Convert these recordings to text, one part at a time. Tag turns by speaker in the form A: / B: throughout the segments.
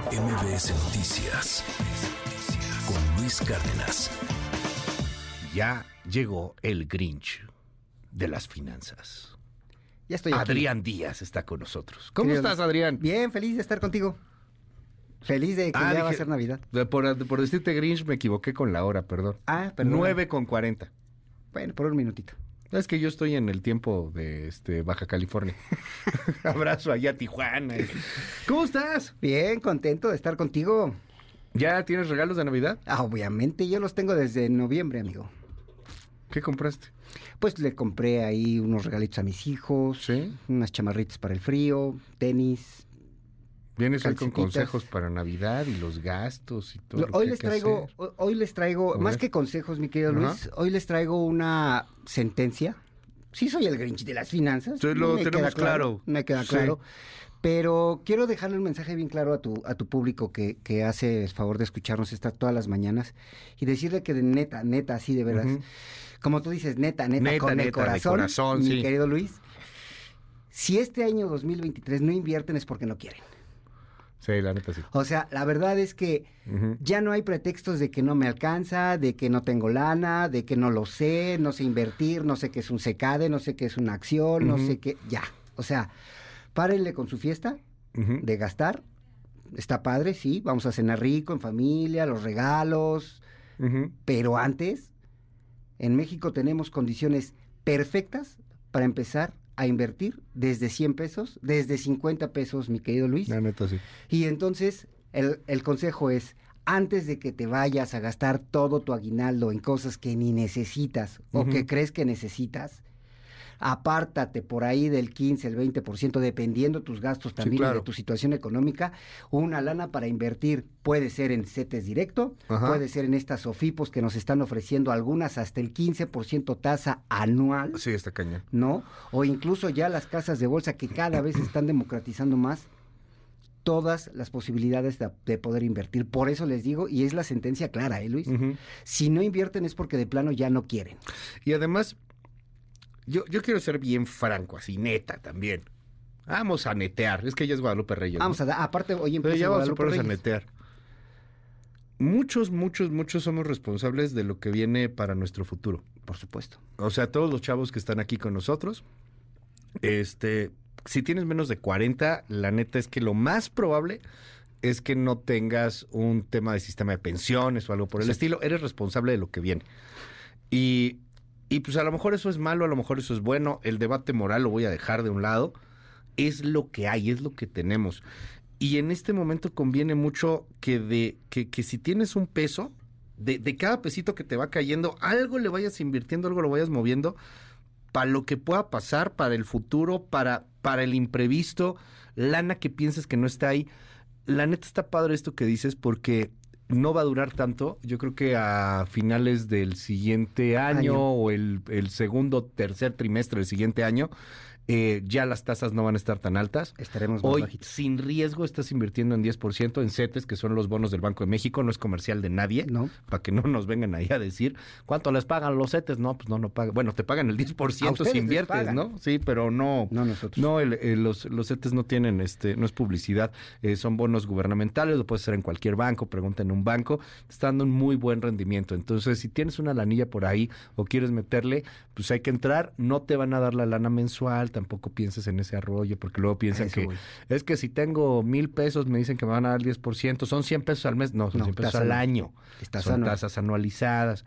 A: MBS Noticias con Luis Cárdenas.
B: Ya llegó el Grinch de las finanzas.
C: Ya estoy aquí.
B: Adrián Díaz está con nosotros. ¿Cómo
C: Querido
B: estás,
C: Luis.
B: Adrián?
C: Bien, feliz de estar contigo. Feliz de que
B: Ah,
C: ya va a ser Navidad.
B: Por, por decirte Grinch me equivoqué con la hora, perdón.
C: Ah, perdón.
B: 9 con 40.
C: Bueno, por un minutito.
B: Es que yo estoy en el tiempo de este Baja California. Abrazo allá a Tijuana. ¿Cómo estás?
C: Bien, contento de estar contigo.
B: ¿Ya tienes regalos de Navidad?
C: Ah, obviamente, yo los tengo desde noviembre, amigo.
B: ¿Qué compraste?
C: Pues le compré ahí unos regalitos a mis hijos,
B: Sí.
C: unas chamarritas para el frío, tenis.
B: Vienes hoy con consejos para Navidad y los gastos y todo. lo que
C: Hoy les
B: que
C: traigo,
B: hacer.
C: hoy les traigo, más que consejos, mi querido. Luis, hoy les traigo una sentencia. Sí soy el Grinch de las finanzas.
B: Sí, lo
C: me
B: tenemos
C: queda
B: claro.
C: Me queda
B: Sí.
C: claro. Pero quiero dejarle un mensaje bien claro a tu, a tu público que, que hace el favor de escucharnos esta, todas las mañanas y decirle que de neta, neta, así de veras,
B: Ujú.
C: como tú dices, neta, neta,
B: Neta,
C: con el
B: neta, de
C: corazón,
B: corazón,
C: mi
B: sí.
C: querido Luis, si este año 2023 no invierten es porque no quieren.
B: Sí, la neta sí.
C: O sea, la verdad es que ya no hay pretextos de que no me alcanza, de que no tengo lana, de que no lo sé, no sé invertir, no sé qué es un secade, no sé qué es una acción, no sé qué. Ya. O sea, párenle con su fiesta de gastar. Está padre, sí, vamos a cenar rico en familia, los regalos. Pero antes, en México tenemos condiciones perfectas para empezar a invertir desde 100 pesos, desde 50 pesos, mi querido Luis.
B: La neta sí.
C: Y entonces el, el consejo es, antes de que te vayas a gastar todo tu aguinaldo en cosas que ni necesitas o que crees que necesitas, apártate por ahí del 15, el 20%, dependiendo tus gastos también y
B: claro.
C: de tu situación económica, una lana para invertir. Puede ser en CETES directo,
B: Ajá.
C: puede ser en estas SOFIPOS que nos están ofreciendo algunas hasta el 15% tasa anual.
B: Sí, está cañón.
C: ¿no? O incluso ya las casas de bolsa que cada vez están democratizando más todas las posibilidades de, de poder invertir. Por eso les digo, y es la sentencia clara, ¿eh, Luis? Si no invierten es porque de plano ya no quieren.
B: Y además, yo, yo quiero ser bien franco, así neta también. Vamos a netear. Es que ella es Guadalupe Reyes. ¿no?
C: Vamos a dar, aparte, hoy
B: Pero
C: empieza
B: ya vamos a
C: Guadalupe
B: ponernos a
C: Reyes.
B: netear. Muchos, muchos, muchos somos responsables de lo que viene para nuestro futuro.
C: Por supuesto.
B: O sea, todos los chavos que están aquí con nosotros, este, si tienes menos de 40, la neta es que lo más probable es que no tengas un tema de sistema de pensiones o algo por el
C: Sí.
B: estilo. Eres responsable de lo que viene. Y, y pues a lo mejor eso es malo, a lo mejor eso es bueno. El debate moral lo voy a dejar de un lado. Es lo que hay, es lo que tenemos. Y en este momento conviene mucho que de que, que si tienes un peso, de, cada pesito que te va cayendo, algo le vayas invirtiendo, algo lo vayas moviendo para lo que pueda pasar, para el futuro, para, para el imprevisto, lana que pienses que no está ahí. La neta está padre esto que dices porque no va a durar tanto. Yo creo que a finales del siguiente año,
C: Año.
B: o el, el segundo, tercer trimestre del siguiente año, eh, ya las tasas no van a estar tan altas.
C: Estaremos más
B: Hoy,
C: bajitos.
B: sin riesgo, estás invirtiendo en 10% en CETES, que son los bonos del Banco de México, no es comercial de nadie,
C: ¿No?
B: para que no nos vengan ahí a decir cuánto les pagan los CETES. No, pues no, no pagan. Bueno, te pagan el 10%
C: ustedes
B: si inviertes. ¿no? Sí, pero no.
C: No nosotros.
B: No, el- el- los, los CETES no tienen, este, no es publicidad, eh, son bonos gubernamentales, lo puedes hacer en cualquier banco, pregunta en un banco, te está dando un muy buen rendimiento. Entonces, si tienes una lanilla por ahí o quieres meterle, pues hay que entrar, no te van a dar la lana mensual, tampoco pienses en ese arroyo, porque luego piensan
C: Eso,
B: que es que si tengo mil pesos me dicen que me van a dar el 10%, son 100 pesos al mes, no, son
C: No,
B: 100 pesos al año,
C: Estás
B: son tasas anualizadas.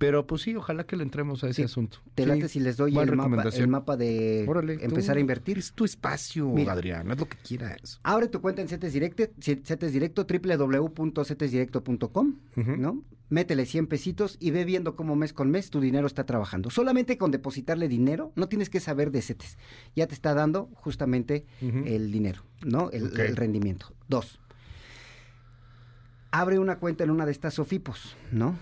B: Pero pues sí, ojalá que le entremos a ese
C: Sí,
B: asunto.
C: Te
B: Sí,
C: late si les doy el mapa, el mapa de
B: Órale, tú,
C: empezar a invertir.
B: Es tu espacio,
C: Mira.
B: Adrián, haz lo que quieras.
C: Abre tu cuenta en CETES Directo, CETES Directo, www.cetesdirecto.com,
B: Ujú.
C: ¿no? Métele 100 pesitos y ve viendo cómo mes con mes tu dinero está trabajando. Solamente con depositarle dinero, no tienes que saber de CETES. Ya te está dando justamente el dinero, ¿no? El, el rendimiento. Dos. Abre una cuenta en una de estas SOFIPOS, ¿no?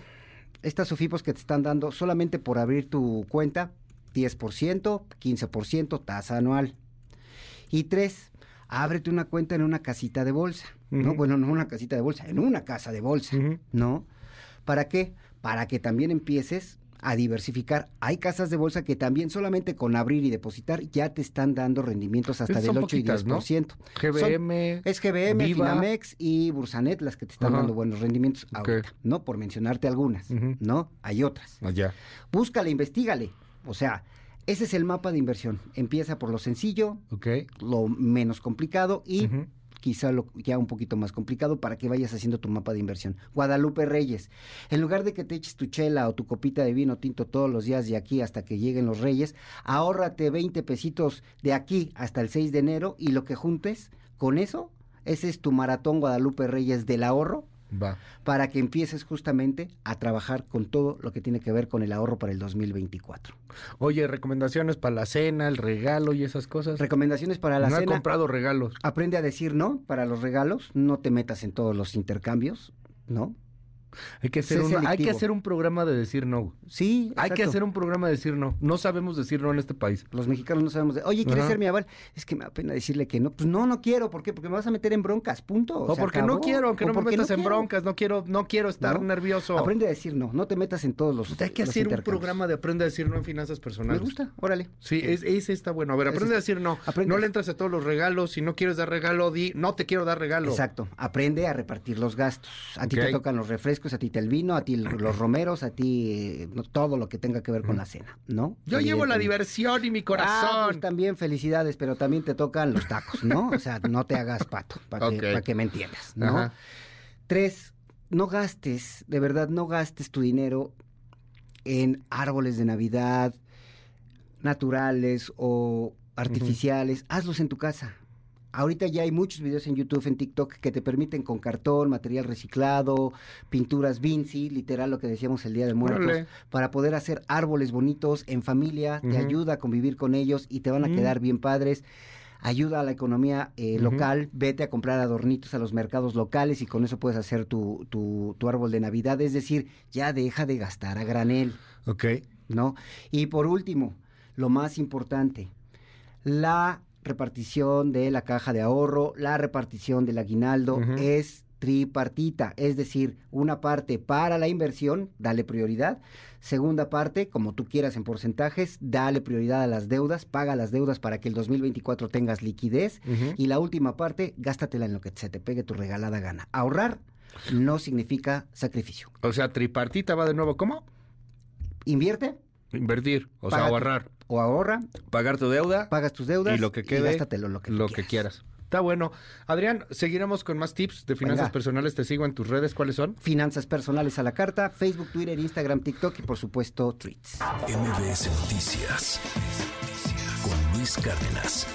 C: Estas SOFIPOS que te están dando solamente por abrir tu cuenta, 10%, 15%, tasa anual. Y tres, ábrete una cuenta en una casita de bolsa. No, bueno, no una casita de bolsa, en una casa de bolsa. ¿no? ¿Para qué? Para que también empieces a diversificar. Hay casas de bolsa que también solamente con abrir y depositar ya te están dando rendimientos hasta del
B: son
C: 8 y
B: poquitas, ¿no?
C: 10%.
B: GBM.
C: Son- es GBM,
B: Viva.
C: Finamex y Bursanet las que te están
B: Ajá.
C: dando buenos rendimientos ahorita, ¿no? Por mencionarte algunas. ¿no? Hay otras.
B: Allá.
C: Búscale, investigale. O sea, ese es el mapa de inversión. Empieza por lo sencillo, lo menos complicado y. quizá lo ya un poquito más complicado para que vayas haciendo tu mapa de inversión. Guadalupe Reyes, en lugar de que te eches tu chela o tu copita de vino tinto todos los días de aquí hasta que lleguen los Reyes, ahórrate 20 pesitos de aquí hasta el 6 de enero y lo que juntes con eso, ese es tu maratón Guadalupe Reyes del ahorro
B: Va.
C: para que empieces justamente a trabajar con todo lo que tiene que ver con el ahorro para el 2024.
B: Oye, recomendaciones para la cena, el regalo y esas cosas.
C: Recomendaciones para la
B: no he
C: cena.
B: comprado regalos.
C: Aprende a decir no para los regalos, no te metas en todos los intercambios, ¿no?
B: Hay que hacer un, hay que hacer un programa de decir no.
C: Sí,
B: Hay que hacer un programa de decir no. No sabemos decir no en este país.
C: Los mexicanos no sabemos de, oye, ¿quieres
B: Ajá.
C: ser mi aval? Es que me da pena decirle que no. Pues no, no quiero. ¿Por qué? Porque me vas a meter en broncas, punto.
B: O porque
C: acabó.
B: no quiero, que
C: O
B: no me metas en
C: quiero.
B: broncas, no quiero, no quiero estar
C: ¿No?
B: nervioso.
C: Aprende a decir no, no te metas en todos los
B: Pues hay que
C: los
B: hacer un programa de aprende a decir no en finanzas
C: Me
B: personales.
C: gusta, órale.
B: Sí, es, ese está bueno. A ver, aprende a decir no.
C: aprende.
B: No le entras a todos los regalos. Si no quieres dar regalo, di, no te quiero dar regalo.
C: Exacto. Aprende a repartir los gastos. A ti te tocan los refrescos, a ti te el vino, a ti los romeros, a ti eh, todo lo que tenga que ver con la cena, ¿no?
B: Yo llevo la diversión y mi
C: Ah,
B: corazón.
C: pues también felicidades, pero también te tocan los tacos, ¿no? O sea, no te hagas pato, para que, pa' que me entiendas, ¿no?
B: Ajá.
C: Tres, no gastes, de verdad, no gastes tu dinero en árboles de Navidad, naturales o artificiales, hazlos en tu casa. Ahorita ya hay muchos videos en YouTube, en TikTok, que te permiten con cartón, material reciclado, pinturas Vinci, literal lo que decíamos el Día de Muertos, para poder hacer árboles bonitos en familia, te ayuda a convivir con ellos y te van a quedar bien padres. Ayuda a la economía eh, local, vete a comprar adornitos a los mercados locales y con eso puedes hacer tu, tu, tu árbol de Navidad. Es decir, ya deja de gastar a granel.
B: Ok.
C: ¿no? Y por último, lo más importante, la repartición de la caja de ahorro, la repartición del aguinaldo es tripartita, es decir, una parte para la inversión, dale prioridad, segunda parte, como tú quieras en porcentajes, dale prioridad a las deudas, paga las deudas para que el 2024 tengas liquidez y la última parte, gástatela en lo que se te pegue tu regalada gana. Ahorrar no significa sacrificio.
B: O sea, tripartita va de nuevo. ¿Cómo?
C: Invierte
B: Invertir. O sea, ahorrar.
C: o ahorra,
B: Pagar tu deuda.
C: pagas tus deudas
B: y lo que quede.
C: gástatelo lo que,
B: lo que quieras. Está bueno. Adrián, seguiremos con más tips de finanzas
C: Venga.
B: personales. Te sigo en tus redes. ¿Cuáles son?
C: Finanzas personales a la carta, Facebook, Twitter, Instagram, TikTok y por supuesto Tweets.
A: MBS Noticias con Luis Cárdenas.